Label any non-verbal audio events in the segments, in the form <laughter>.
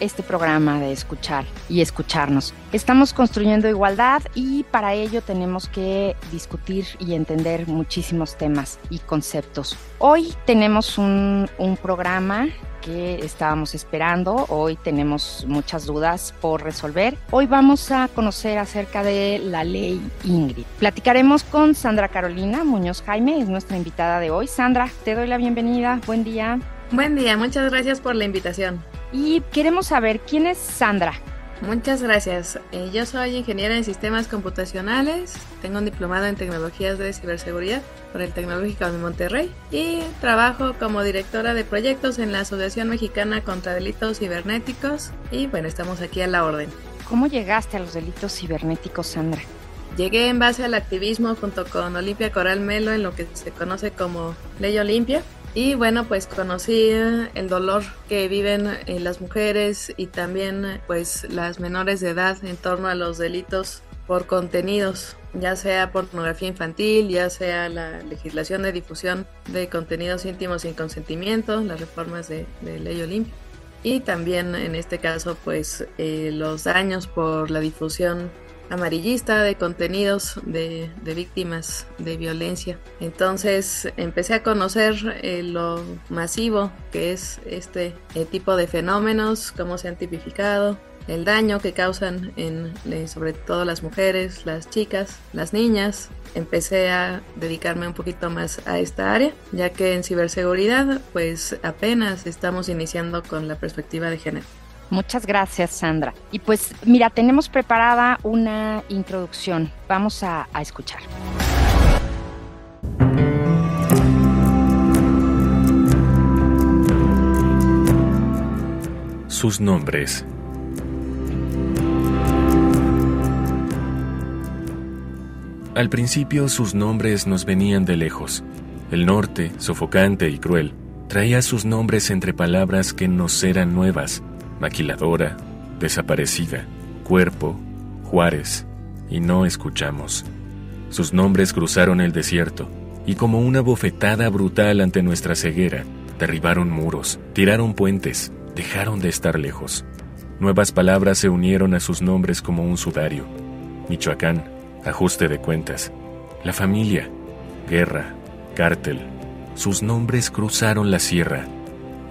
este programa de escuchar y escucharnos. Estamos construyendo igualdad y para ello tenemos que discutir y entender muchísimos temas y conceptos. Hoy tenemos un, un programa que estábamos esperando. Hoy tenemos muchas dudas por resolver. Hoy vamos a conocer acerca de la ley Ingrid. Platicaremos con Sandra Carolina Muñoz Jaime, es nuestra invitada de hoy. Sandra, te doy la bienvenida. Buen día. Buen día, muchas gracias por la invitación. Y queremos saber quién es Sandra. Muchas gracias. Eh, yo soy ingeniera en sistemas computacionales, tengo un diplomado en tecnologías de ciberseguridad por el Tecnológico de Monterrey y trabajo como directora de proyectos en la Asociación Mexicana contra Delitos Cibernéticos y bueno, estamos aquí a la orden. ¿Cómo llegaste a los delitos cibernéticos, Sandra? Llegué en base al activismo junto con Olimpia Coral Melo en lo que se conoce como Ley Olimpia y bueno, pues conocí el dolor que viven eh, las mujeres y también pues las menores de edad en torno a los delitos por contenidos, ya sea pornografía infantil, ya sea la legislación de difusión de contenidos íntimos sin consentimiento, las reformas de, ley Olimpia. Y también en este caso, pues eh, los daños por la difusión amarillista de contenidos de, víctimas de violencia. Entonces empecé a conocer eh, lo masivo que es este eh, tipo de fenómenos, cómo se han tipificado, el daño que causan en eh, sobre todo las mujeres, las chicas, las niñas. Empecé a dedicarme un poquito más a esta área, ya que en ciberseguridad pues apenas estamos iniciando con la perspectiva de género. Muchas gracias, Sandra. Y pues mira, tenemos preparada una introducción. Vamos a, escuchar. Sus nombres. Al principio sus nombres nos venían de lejos. El norte, sofocante y cruel, traía sus nombres entre palabras que nos eran nuevas maquiladora, desaparecida, cuerpo, Juárez, y no escuchamos. Sus nombres cruzaron el desierto, y como una bofetada brutal ante nuestra ceguera, derribaron muros, tiraron puentes, dejaron de estar lejos. Nuevas palabras se unieron a sus nombres como un sudario. Michoacán, ajuste de cuentas. La familia, guerra, cártel. Sus nombres cruzaron la sierra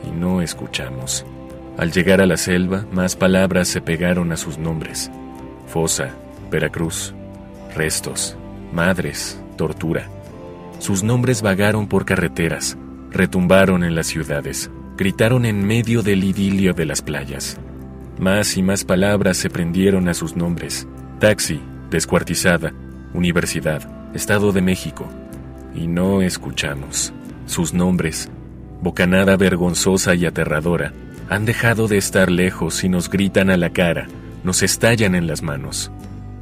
y no escuchamos. Al llegar a la selva, más palabras se pegaron a sus nombres. Fosa, Veracruz, restos, madres, tortura. Sus nombres vagaron por carreteras, retumbaron en las ciudades, gritaron en medio del idilio de las playas. Más y más palabras se prendieron a sus nombres. Taxi, descuartizada, universidad, Estado de México. Y no escuchamos. Sus nombres, bocanada vergonzosa y aterradora, han dejado de estar lejos y nos gritan a la cara, nos estallan en las manos.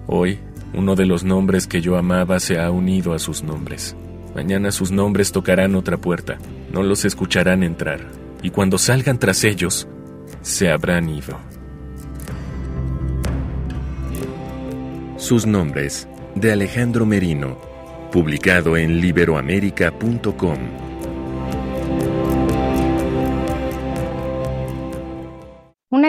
Hoy, uno de los nombres que yo amaba se ha unido a sus nombres. Mañana sus nombres tocarán otra puerta, no los escucharán entrar, y cuando salgan tras ellos, se habrán ido. Sus nombres, de Alejandro Merino, publicado en liberoamérica.com.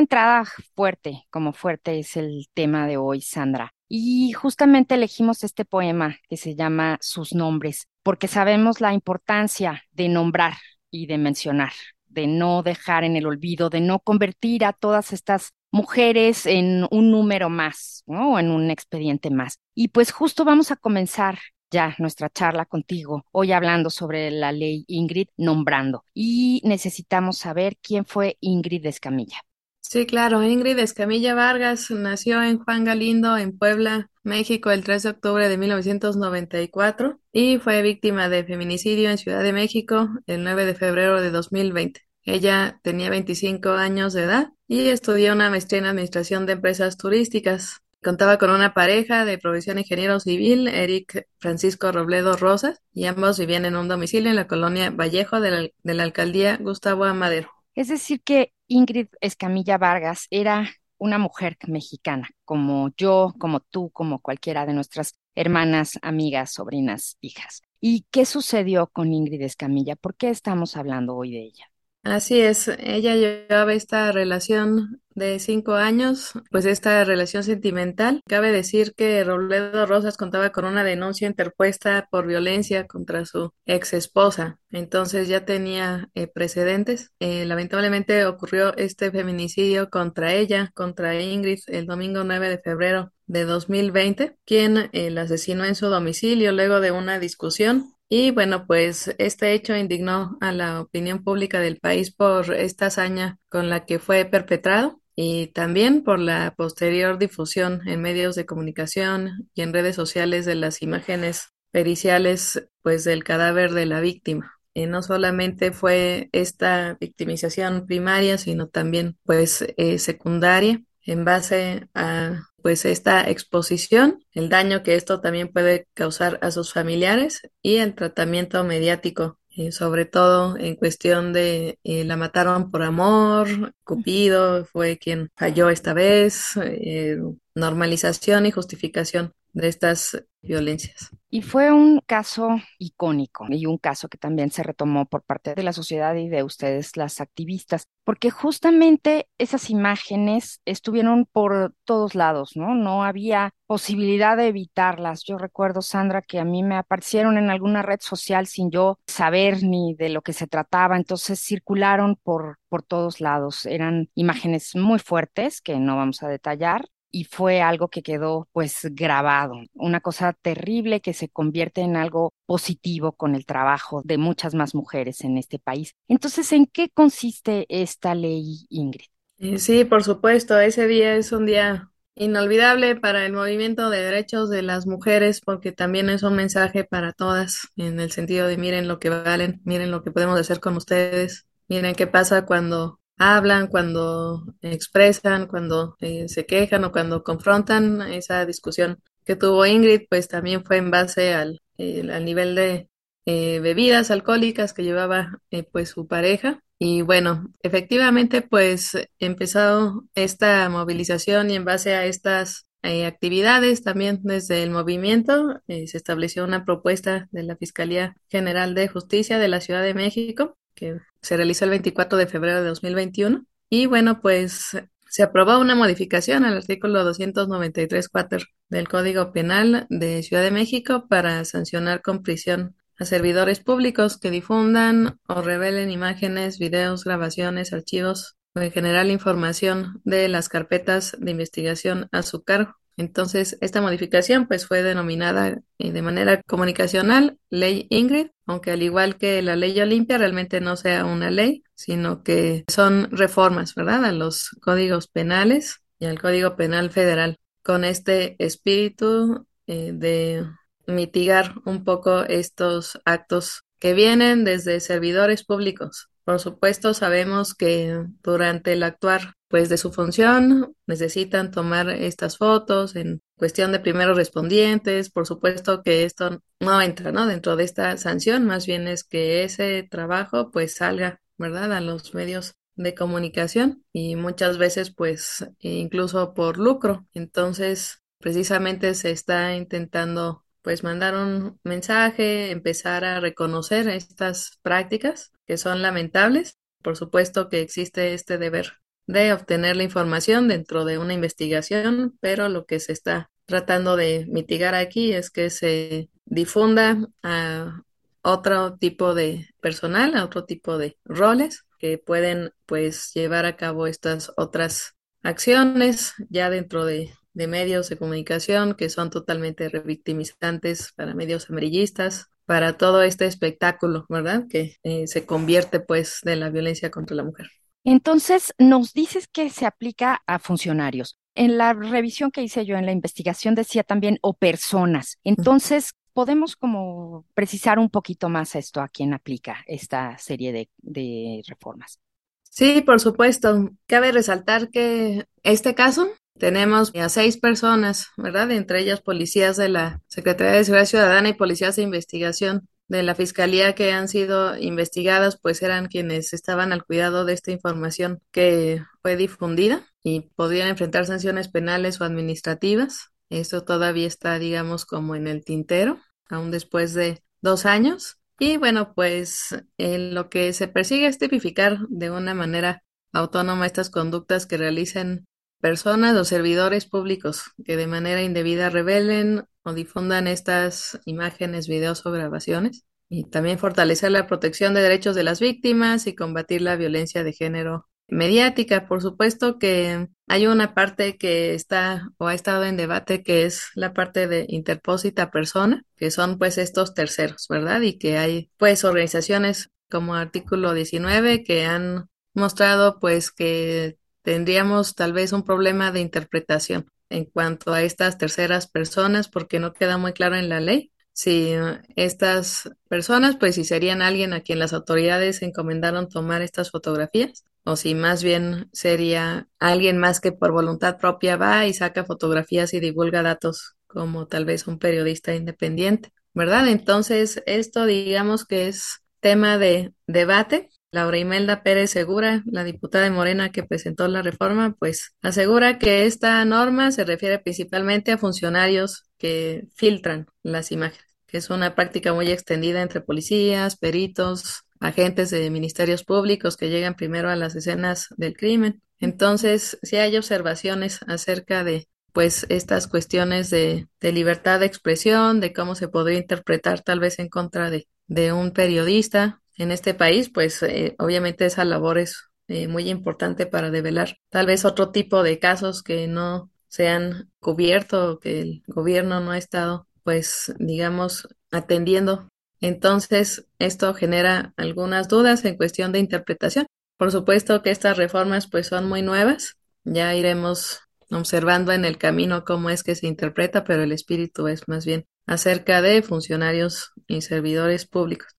entrada fuerte, como fuerte es el tema de hoy, Sandra. Y justamente elegimos este poema que se llama Sus nombres, porque sabemos la importancia de nombrar y de mencionar, de no dejar en el olvido, de no convertir a todas estas mujeres en un número más, ¿no? O en un expediente más. Y pues justo vamos a comenzar ya nuestra charla contigo, hoy hablando sobre la ley Ingrid, nombrando. Y necesitamos saber quién fue Ingrid Escamilla. Sí, claro. Ingrid Escamilla Vargas nació en Juan Galindo, en Puebla, México, el 3 de octubre de 1994 y fue víctima de feminicidio en Ciudad de México el 9 de febrero de 2020. Ella tenía 25 años de edad y estudió una maestría en Administración de Empresas Turísticas. contaba con una pareja de profesión ingeniero civil, Eric Francisco Robledo Rosas, y ambos vivían en un domicilio en la colonia Vallejo de la, de la alcaldía Gustavo Amadero. Es decir, que Ingrid Escamilla Vargas era una mujer mexicana, como yo, como tú, como cualquiera de nuestras hermanas, amigas, sobrinas, hijas. ¿Y qué sucedió con Ingrid Escamilla? ¿Por qué estamos hablando hoy de ella? Así es, ella llevaba esta relación de cinco años, pues esta relación sentimental. Cabe decir que Robledo Rosas contaba con una denuncia interpuesta por violencia contra su ex esposa, entonces ya tenía eh, precedentes. Eh, lamentablemente ocurrió este feminicidio contra ella, contra Ingrid, el domingo 9 de febrero de 2020, quien eh, la asesinó en su domicilio luego de una discusión y bueno, pues este hecho indignó a la opinión pública del país por esta hazaña con la que fue perpetrado y también por la posterior difusión en medios de comunicación y en redes sociales de las imágenes periciales pues del cadáver de la víctima. Y no solamente fue esta victimización primaria, sino también pues eh, secundaria en base a pues esta exposición, el daño que esto también puede causar a sus familiares y el tratamiento mediático, eh, sobre todo en cuestión de eh, la mataron por amor, Cupido fue quien falló esta vez, eh, normalización y justificación de estas violencias. Y fue un caso icónico y un caso que también se retomó por parte de la sociedad y de ustedes, las activistas, porque justamente esas imágenes estuvieron por todos lados, ¿no? No había posibilidad de evitarlas. Yo recuerdo, Sandra, que a mí me aparecieron en alguna red social sin yo saber ni de lo que se trataba, entonces circularon por, por todos lados. Eran imágenes muy fuertes que no vamos a detallar, y fue algo que quedó pues grabado, una cosa terrible que se convierte en algo positivo con el trabajo de muchas más mujeres en este país. Entonces, ¿en qué consiste esta ley, Ingrid? Eh, sí, por supuesto, ese día es un día inolvidable para el movimiento de derechos de las mujeres porque también es un mensaje para todas en el sentido de miren lo que valen, miren lo que podemos hacer con ustedes, miren qué pasa cuando hablan, cuando expresan, cuando eh, se quejan o cuando confrontan esa discusión que tuvo Ingrid, pues también fue en base al, al nivel de eh, bebidas alcohólicas que llevaba eh, pues su pareja. Y bueno, efectivamente pues empezó esta movilización y en base a estas actividades también desde el movimiento se estableció una propuesta de la Fiscalía General de Justicia de la Ciudad de México que se realizó el 24 de febrero de 2021. Y bueno, pues se aprobó una modificación al artículo 293.4 del Código Penal de Ciudad de México para sancionar con prisión a servidores públicos que difundan o revelen imágenes, videos, grabaciones, archivos o en general información de las carpetas de investigación a su cargo. Entonces, esta modificación pues fue denominada eh, de manera comunicacional Ley Ingrid, aunque al igual que la Ley Olimpia realmente no sea una ley, sino que son reformas, ¿verdad?, a los códigos penales y al Código Penal Federal, con este espíritu eh, de mitigar un poco estos actos que vienen desde servidores públicos. Por supuesto, sabemos que durante el actuar pues de su función necesitan tomar estas fotos en cuestión de primeros respondientes. Por supuesto que esto no entra, ¿no? Dentro de esta sanción, más bien es que ese trabajo pues salga, ¿verdad? A los medios de comunicación y muchas veces pues incluso por lucro. Entonces, precisamente se está intentando pues mandar un mensaje, empezar a reconocer estas prácticas que son lamentables. Por supuesto que existe este deber de obtener la información dentro de una investigación, pero lo que se está tratando de mitigar aquí es que se difunda a otro tipo de personal, a otro tipo de roles que pueden pues llevar a cabo estas otras acciones ya dentro de de medios de comunicación que son totalmente revictimizantes para medios amarillistas, para todo este espectáculo, ¿verdad? Que eh, se convierte pues de la violencia contra la mujer. Entonces, nos dices que se aplica a funcionarios. En la revisión que hice yo en la investigación decía también o personas. Entonces, podemos como precisar un poquito más esto a quién aplica esta serie de, de reformas. Sí, por supuesto. Cabe resaltar que este caso tenemos a seis personas, ¿verdad? Entre ellas policías de la Secretaría de Seguridad Ciudadana y policías de investigación de la Fiscalía que han sido investigadas, pues eran quienes estaban al cuidado de esta información que fue difundida y podrían enfrentar sanciones penales o administrativas. Eso todavía está, digamos, como en el tintero, aún después de dos años. Y bueno, pues lo que se persigue es tipificar de una manera autónoma estas conductas que realicen personas o servidores públicos que de manera indebida revelen o difundan estas imágenes, videos o grabaciones. Y también fortalecer la protección de derechos de las víctimas y combatir la violencia de género mediática. Por supuesto que hay una parte que está o ha estado en debate que es la parte de interpósita persona, que son pues estos terceros, ¿verdad? Y que hay pues organizaciones como artículo 19 que han mostrado pues que tendríamos tal vez un problema de interpretación en cuanto a estas terceras personas porque no queda muy claro en la ley si estas personas, pues si serían alguien a quien las autoridades encomendaron tomar estas fotografías o si más bien sería alguien más que por voluntad propia va y saca fotografías y divulga datos como tal vez un periodista independiente, ¿verdad? Entonces, esto digamos que es tema de debate Laura Imelda Pérez Segura, la diputada de Morena que presentó la reforma, pues asegura que esta norma se refiere principalmente a funcionarios que filtran las imágenes, que es una práctica muy extendida entre policías, peritos, agentes de ministerios públicos que llegan primero a las escenas del crimen. Entonces, si hay observaciones acerca de pues estas cuestiones de, libertad de expresión, de cómo se podría interpretar tal vez en contra de un periodista, en este país, pues eh, obviamente esa labor es eh, muy importante para develar tal vez otro tipo de casos que no se han cubierto, que el gobierno no ha estado, pues, digamos, atendiendo. Entonces, esto genera algunas dudas en cuestión de interpretación. Por supuesto que estas reformas, pues, son muy nuevas. Ya iremos observando en el camino cómo es que se interpreta, pero el espíritu es más bien acerca de funcionarios y servidores públicos.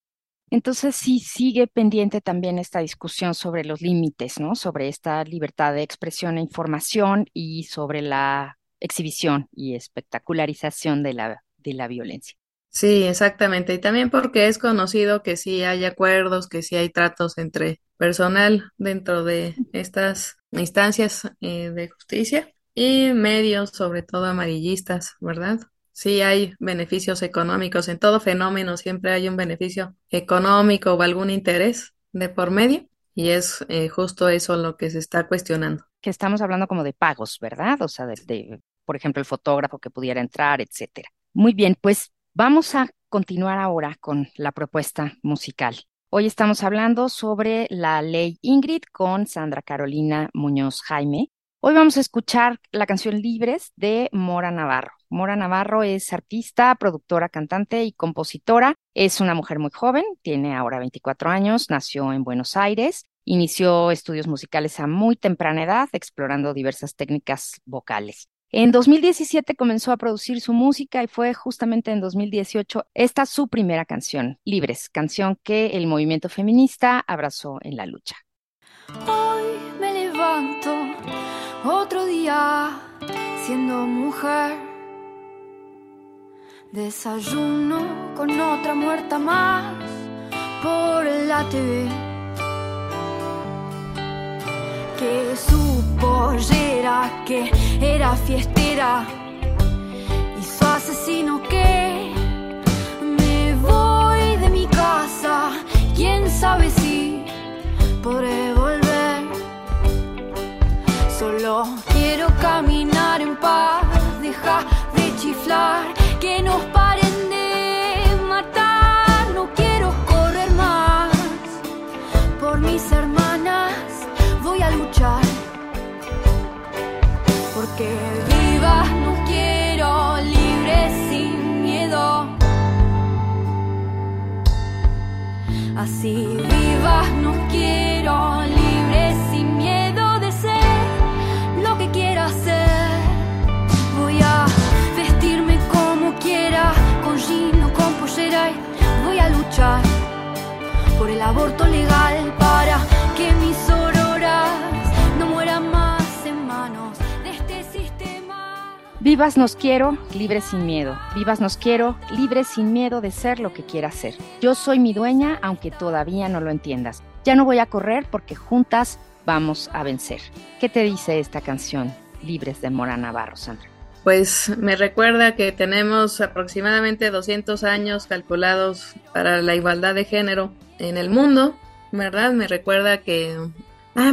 Entonces sí sigue pendiente también esta discusión sobre los límites, ¿no? Sobre esta libertad de expresión e información y sobre la exhibición y espectacularización de la, de la violencia. Sí, exactamente. Y también porque es conocido que sí hay acuerdos, que sí hay tratos entre personal dentro de estas instancias eh, de justicia y medios, sobre todo amarillistas, ¿verdad? Sí hay beneficios económicos. En todo fenómeno siempre hay un beneficio económico o algún interés de por medio. Y es eh, justo eso lo que se está cuestionando. Que estamos hablando como de pagos, ¿verdad? O sea, por ejemplo, el fotógrafo que pudiera entrar, etcétera. Muy bien, pues vamos a continuar ahora con la propuesta musical. Hoy estamos hablando sobre la ley Ingrid con Sandra Carolina Muñoz Jaime. Hoy vamos a escuchar la canción Libres de Mora Navarro. Mora Navarro es artista, productora, cantante y compositora. Es una mujer muy joven, tiene ahora 24 años, nació en Buenos Aires, inició estudios musicales a muy temprana edad, explorando diversas técnicas vocales. En 2017 comenzó a producir su música y fue justamente en 2018 esta su primera canción, Libres, canción que el movimiento feminista abrazó en la lucha. Hoy me levanto siendo mujer Desayuno con otra muerta más por la TV. Que su pollera, que era fiestera, caminar en paz, deja de chiflar que nos paren de matar. No quiero correr más por mis hermanas. Voy a luchar porque vivas no quiero libres sin miedo. Así vivas no quiero aborto legal para que mis auroras no mueran más en manos de este sistema. Vivas nos quiero, libre sin miedo. Vivas nos quiero, libre sin miedo de ser lo que quiera ser. Yo soy mi dueña, aunque todavía no lo entiendas. Ya no voy a correr porque juntas vamos a vencer. ¿Qué te dice esta canción, Libres de Mora Navarro, Sandra? Pues me recuerda que tenemos aproximadamente 200 años calculados para la igualdad de género en el mundo, ¿verdad? Me recuerda que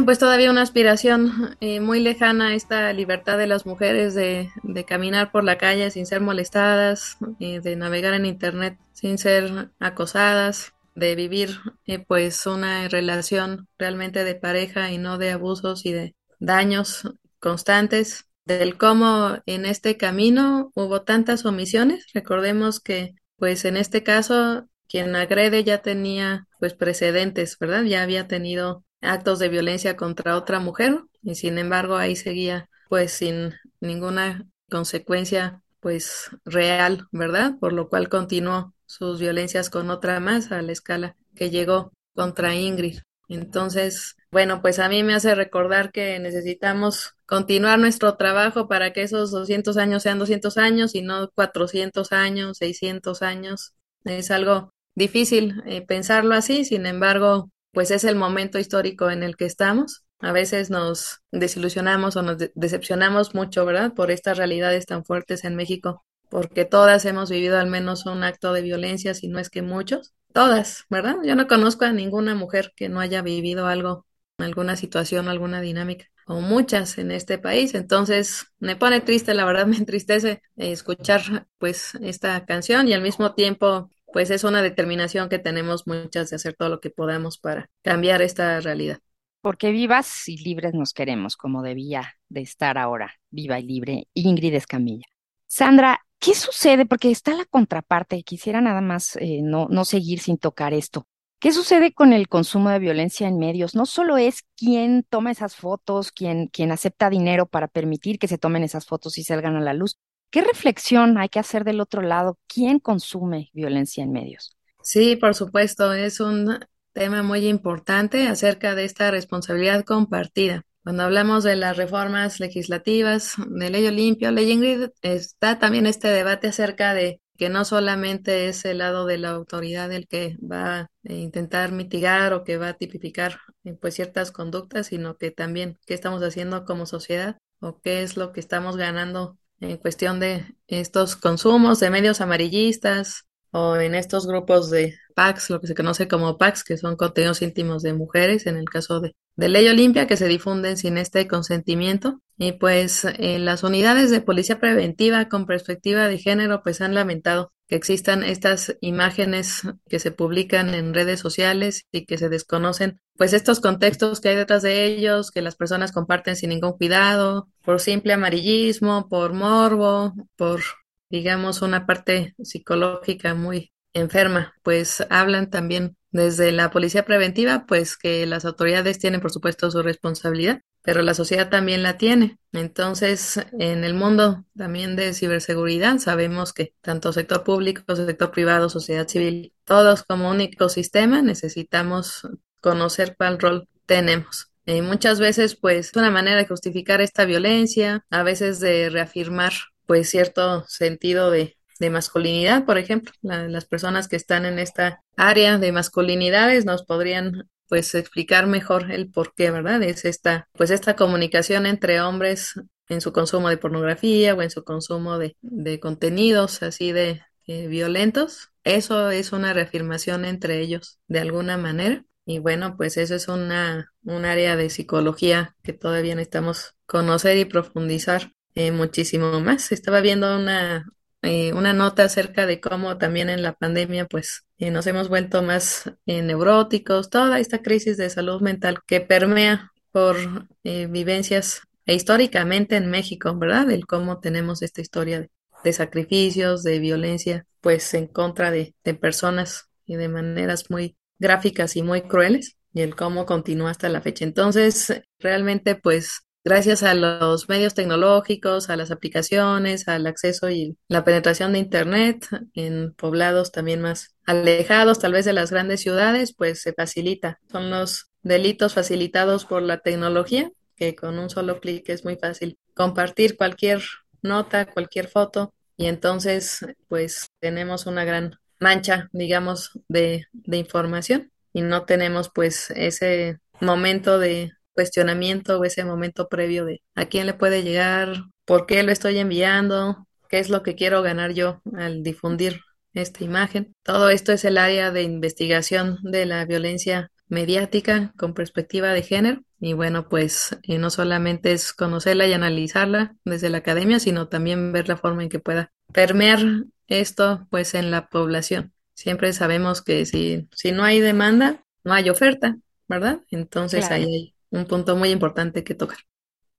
pues todavía una aspiración eh, muy lejana esta libertad de las mujeres de, de caminar por la calle sin ser molestadas, eh, de navegar en internet sin ser acosadas, de vivir eh, pues una relación realmente de pareja y no de abusos y de daños constantes, del cómo en este camino hubo tantas omisiones. Recordemos que pues en este caso quien agrede ya tenía pues precedentes, ¿verdad? Ya había tenido actos de violencia contra otra mujer y sin embargo ahí seguía pues sin ninguna consecuencia pues real, ¿verdad? Por lo cual continuó sus violencias con otra más a la escala que llegó contra Ingrid. Entonces, bueno, pues a mí me hace recordar que necesitamos continuar nuestro trabajo para que esos 200 años sean 200 años y no 400 años, 600 años. Es algo difícil eh, pensarlo así, sin embargo, pues es el momento histórico en el que estamos. A veces nos desilusionamos o nos decepcionamos mucho, ¿verdad? Por estas realidades tan fuertes en México, porque todas hemos vivido al menos un acto de violencia, si no es que muchos. Todas, ¿verdad? Yo no conozco a ninguna mujer que no haya vivido algo, alguna situación, alguna dinámica, o muchas en este país. Entonces, me pone triste, la verdad <laughs> me entristece escuchar pues esta canción y al mismo tiempo pues es una determinación que tenemos muchas de hacer todo lo que podamos para cambiar esta realidad. Porque vivas y libres nos queremos, como debía de estar ahora, viva y libre, Ingrid Escamilla. Sandra, ¿qué sucede? Porque está la contraparte, quisiera nada más eh, no, no seguir sin tocar esto. ¿Qué sucede con el consumo de violencia en medios? No solo es quién toma esas fotos, quién, quién acepta dinero para permitir que se tomen esas fotos y salgan a la luz, ¿Qué reflexión hay que hacer del otro lado? ¿Quién consume violencia en medios? Sí, por supuesto, es un tema muy importante acerca de esta responsabilidad compartida. Cuando hablamos de las reformas legislativas, de ley Olimpia, ley Ingrid, está también este debate acerca de que no solamente es el lado de la autoridad el que va a intentar mitigar o que va a tipificar eh, pues ciertas conductas, sino que también qué estamos haciendo como sociedad o qué es lo que estamos ganando en cuestión de estos consumos de medios amarillistas o en estos grupos de packs, lo que se conoce como packs, que son contenidos íntimos de mujeres, en el caso de, de Ley Olimpia, que se difunden sin este consentimiento. Y pues eh, las unidades de policía preventiva con perspectiva de género pues han lamentado que existan estas imágenes que se publican en redes sociales y que se desconocen, pues estos contextos que hay detrás de ellos, que las personas comparten sin ningún cuidado, por simple amarillismo, por morbo, por, digamos, una parte psicológica muy enferma, pues hablan también desde la policía preventiva, pues que las autoridades tienen, por supuesto, su responsabilidad, pero la sociedad también la tiene. Entonces, en el mundo también de ciberseguridad, sabemos que tanto sector público, sector privado, sociedad civil, todos como un ecosistema necesitamos conocer cuál rol tenemos. Y muchas veces, pues, es una manera de justificar esta violencia, a veces de reafirmar, pues, cierto sentido de, de masculinidad, por ejemplo. las personas que están en esta área de masculinidades nos podrían pues explicar mejor el por qué, ¿verdad? Es esta, pues esta comunicación entre hombres en su consumo de pornografía o en su consumo de, de contenidos así de violentos. Eso es una reafirmación entre ellos de alguna manera. Y bueno, pues eso es una, un área de psicología que todavía necesitamos conocer y profundizar eh, muchísimo más. Estaba viendo una, eh, una nota acerca de cómo también en la pandemia pues eh, nos hemos vuelto más eh, neuróticos, toda esta crisis de salud mental que permea por vivencias e históricamente en México, ¿verdad? El cómo tenemos esta historia de, sacrificios, de violencia, pues en contra de, de personas y de maneras muy gráficas y muy crueles y el cómo continúa hasta la fecha. Entonces, realmente, pues gracias a los medios tecnológicos, a las aplicaciones, al acceso y la penetración de Internet en poblados también más alejados, tal vez de las grandes ciudades, pues se facilita. Son los delitos facilitados por la tecnología, que con un solo clic es muy fácil compartir cualquier nota, cualquier foto, y entonces pues tenemos una gran mancha, digamos, de, de información y no tenemos pues ese momento de cuestionamiento o ese momento previo de a quién le puede llegar, por qué lo estoy enviando, qué es lo que quiero ganar yo al difundir esta imagen. Todo esto es el área de investigación de la violencia mediática con perspectiva de género. Y bueno, pues eh, no solamente es conocerla y analizarla desde la academia, sino también ver la forma en que pueda permear esto pues en la población. Siempre sabemos que si, si no hay demanda, no hay oferta, ¿verdad? Entonces ahí hay un punto muy importante que tocar.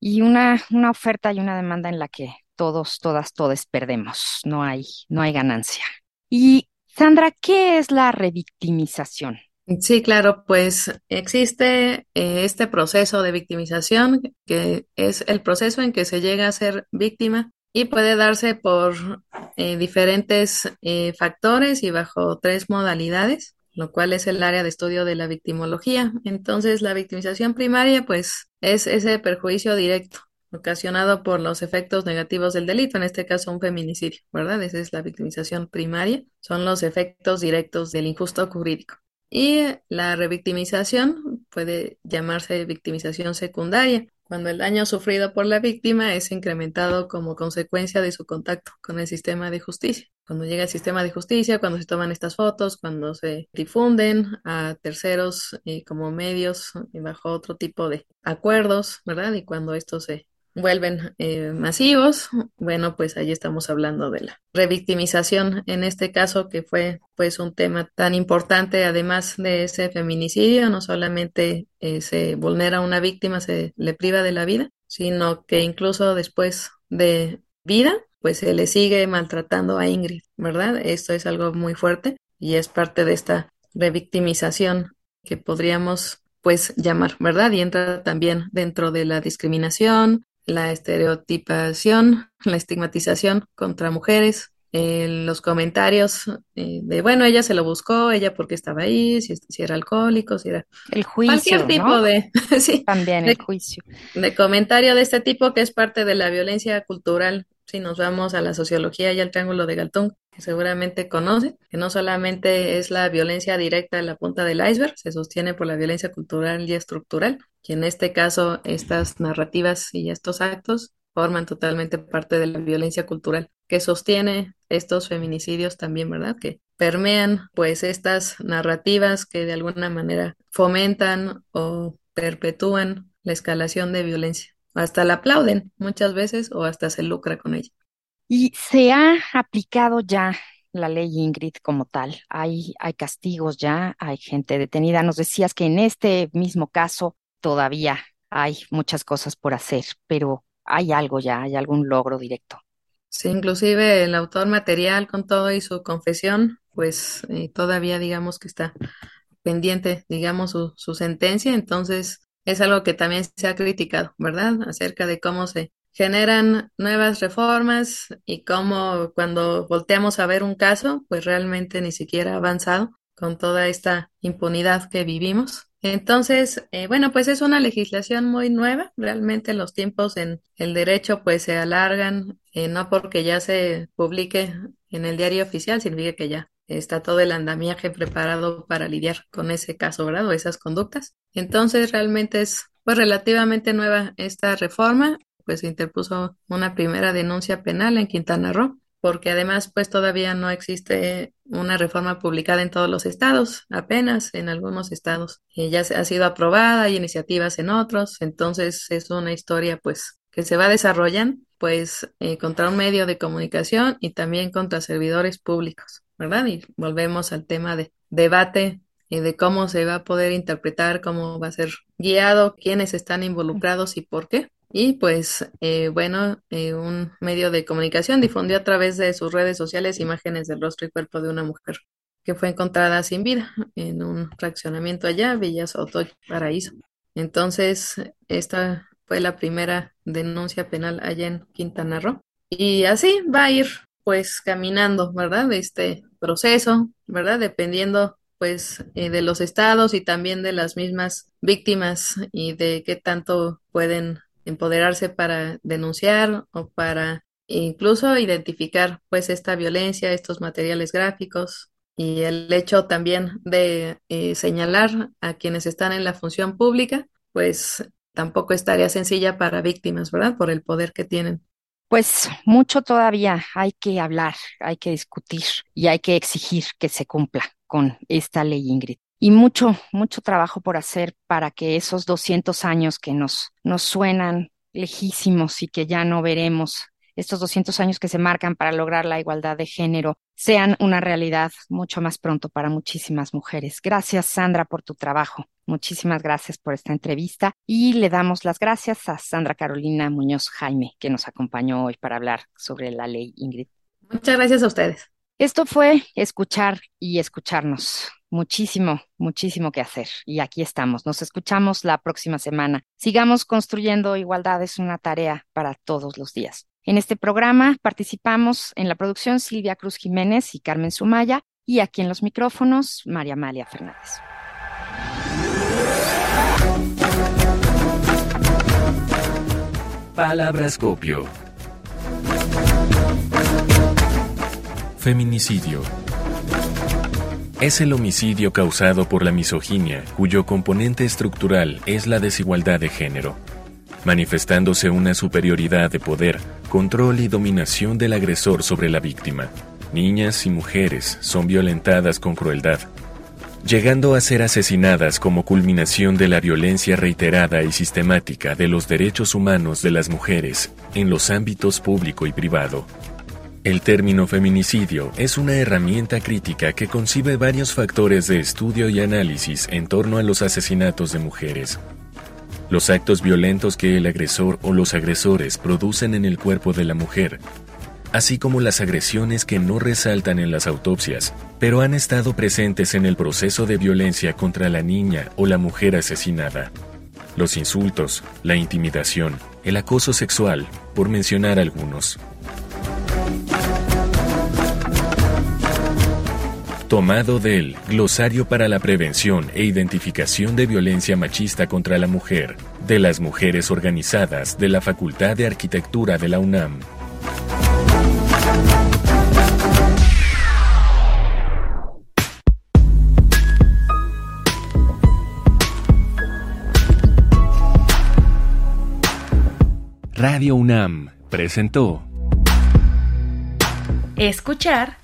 Y una, una oferta y una demanda en la que todos, todas, todos perdemos. No hay, no hay ganancia. Y Sandra, ¿qué es la revictimización? Sí, claro, pues existe eh, este proceso de victimización que es el proceso en que se llega a ser víctima y puede darse por eh, diferentes eh, factores y bajo tres modalidades, lo cual es el área de estudio de la victimología. Entonces, la victimización primaria, pues, es ese perjuicio directo ocasionado por los efectos negativos del delito, en este caso un feminicidio, ¿verdad? Esa es la victimización primaria, son los efectos directos del injusto jurídico. Y la revictimización puede llamarse victimización secundaria, cuando el daño sufrido por la víctima es incrementado como consecuencia de su contacto con el sistema de justicia. Cuando llega el sistema de justicia, cuando se toman estas fotos, cuando se difunden a terceros eh, como medios y bajo otro tipo de acuerdos, ¿verdad? Y cuando esto se vuelven eh, masivos, bueno, pues ahí estamos hablando de la revictimización en este caso que fue pues un tema tan importante además de ese feminicidio, no solamente eh, se vulnera a una víctima, se le priva de la vida, sino que incluso después de vida, pues se le sigue maltratando a Ingrid, ¿verdad? Esto es algo muy fuerte y es parte de esta revictimización que podríamos pues llamar, ¿verdad? Y entra también dentro de la discriminación, la estereotipación, la estigmatización contra mujeres, los comentarios eh, de, bueno, ella se lo buscó, ella porque estaba ahí, si, si era alcohólico, si era... El juicio, Cualquier tipo de... <laughs> sí, También el juicio. De comentario de este tipo que es parte de la violencia cultural si nos vamos a la sociología y al triángulo de Galtung, que seguramente conoce, que no solamente es la violencia directa en la punta del iceberg, se sostiene por la violencia cultural y estructural, que en este caso estas narrativas y estos actos forman totalmente parte de la violencia cultural que sostiene estos feminicidios también, ¿verdad? Que permean pues estas narrativas que de alguna manera fomentan o perpetúan la escalación de violencia hasta la aplauden muchas veces o hasta se lucra con ella. Y se ha aplicado ya la ley Ingrid como tal. Hay, hay castigos ya, hay gente detenida. Nos decías que en este mismo caso todavía hay muchas cosas por hacer, pero hay algo ya, hay algún logro directo. Sí, inclusive el autor material con todo y su confesión, pues eh, todavía digamos que está pendiente, digamos, su, su sentencia. Entonces, es algo que también se ha criticado, ¿verdad? Acerca de cómo se generan nuevas reformas y cómo cuando volteamos a ver un caso, pues realmente ni siquiera ha avanzado con toda esta impunidad que vivimos. Entonces, eh, bueno, pues es una legislación muy nueva. Realmente los tiempos en el derecho pues se alargan, eh, no porque ya se publique en el diario oficial, significa que ya está todo el andamiaje preparado para lidiar con ese caso, ¿verdad? Esas conductas. Entonces, realmente es pues relativamente nueva esta reforma, pues se interpuso una primera denuncia penal en Quintana Roo, porque además pues todavía no existe una reforma publicada en todos los estados, apenas en algunos estados. Y ya ha sido aprobada, hay iniciativas en otros, entonces es una historia pues que se va desarrollando pues eh, contra un medio de comunicación y también contra servidores públicos. ¿Verdad? Y volvemos al tema de debate y de cómo se va a poder interpretar, cómo va a ser guiado, quiénes están involucrados y por qué. Y pues, eh, bueno, eh, un medio de comunicación difundió a través de sus redes sociales imágenes del rostro y cuerpo de una mujer que fue encontrada sin vida en un fraccionamiento allá, Villa Soto, Paraíso. Entonces, esta fue la primera denuncia penal allá en Quintana Roo. Y así va a ir pues caminando, ¿verdad? Este proceso, ¿verdad? Dependiendo pues eh, de los estados y también de las mismas víctimas y de qué tanto pueden empoderarse para denunciar o para incluso identificar pues esta violencia, estos materiales gráficos y el hecho también de eh, señalar a quienes están en la función pública, pues tampoco es tarea sencilla para víctimas, ¿verdad? Por el poder que tienen. Pues mucho todavía hay que hablar, hay que discutir y hay que exigir que se cumpla con esta ley Ingrid. Y mucho, mucho trabajo por hacer para que esos 200 años que nos, nos suenan lejísimos y que ya no veremos estos 200 años que se marcan para lograr la igualdad de género sean una realidad mucho más pronto para muchísimas mujeres. Gracias, Sandra, por tu trabajo. Muchísimas gracias por esta entrevista y le damos las gracias a Sandra Carolina Muñoz Jaime, que nos acompañó hoy para hablar sobre la ley Ingrid. Muchas gracias a ustedes. Esto fue escuchar y escucharnos. Muchísimo, muchísimo que hacer. Y aquí estamos. Nos escuchamos la próxima semana. Sigamos construyendo igualdad. Es una tarea para todos los días. En este programa participamos en la producción Silvia Cruz Jiménez y Carmen Sumaya y aquí en los micrófonos María Amalia Fernández. Palabras copio. Feminicidio. Es el homicidio causado por la misoginia, cuyo componente estructural es la desigualdad de género manifestándose una superioridad de poder, control y dominación del agresor sobre la víctima. Niñas y mujeres son violentadas con crueldad, llegando a ser asesinadas como culminación de la violencia reiterada y sistemática de los derechos humanos de las mujeres en los ámbitos público y privado. El término feminicidio es una herramienta crítica que concibe varios factores de estudio y análisis en torno a los asesinatos de mujeres, los actos violentos que el agresor o los agresores producen en el cuerpo de la mujer, así como las agresiones que no resaltan en las autopsias, pero han estado presentes en el proceso de violencia contra la niña o la mujer asesinada. Los insultos, la intimidación, el acoso sexual, por mencionar algunos. Tomado del Glosario para la Prevención e Identificación de Violencia Machista contra la Mujer, de las Mujeres Organizadas de la Facultad de Arquitectura de la UNAM. Radio UNAM presentó Escuchar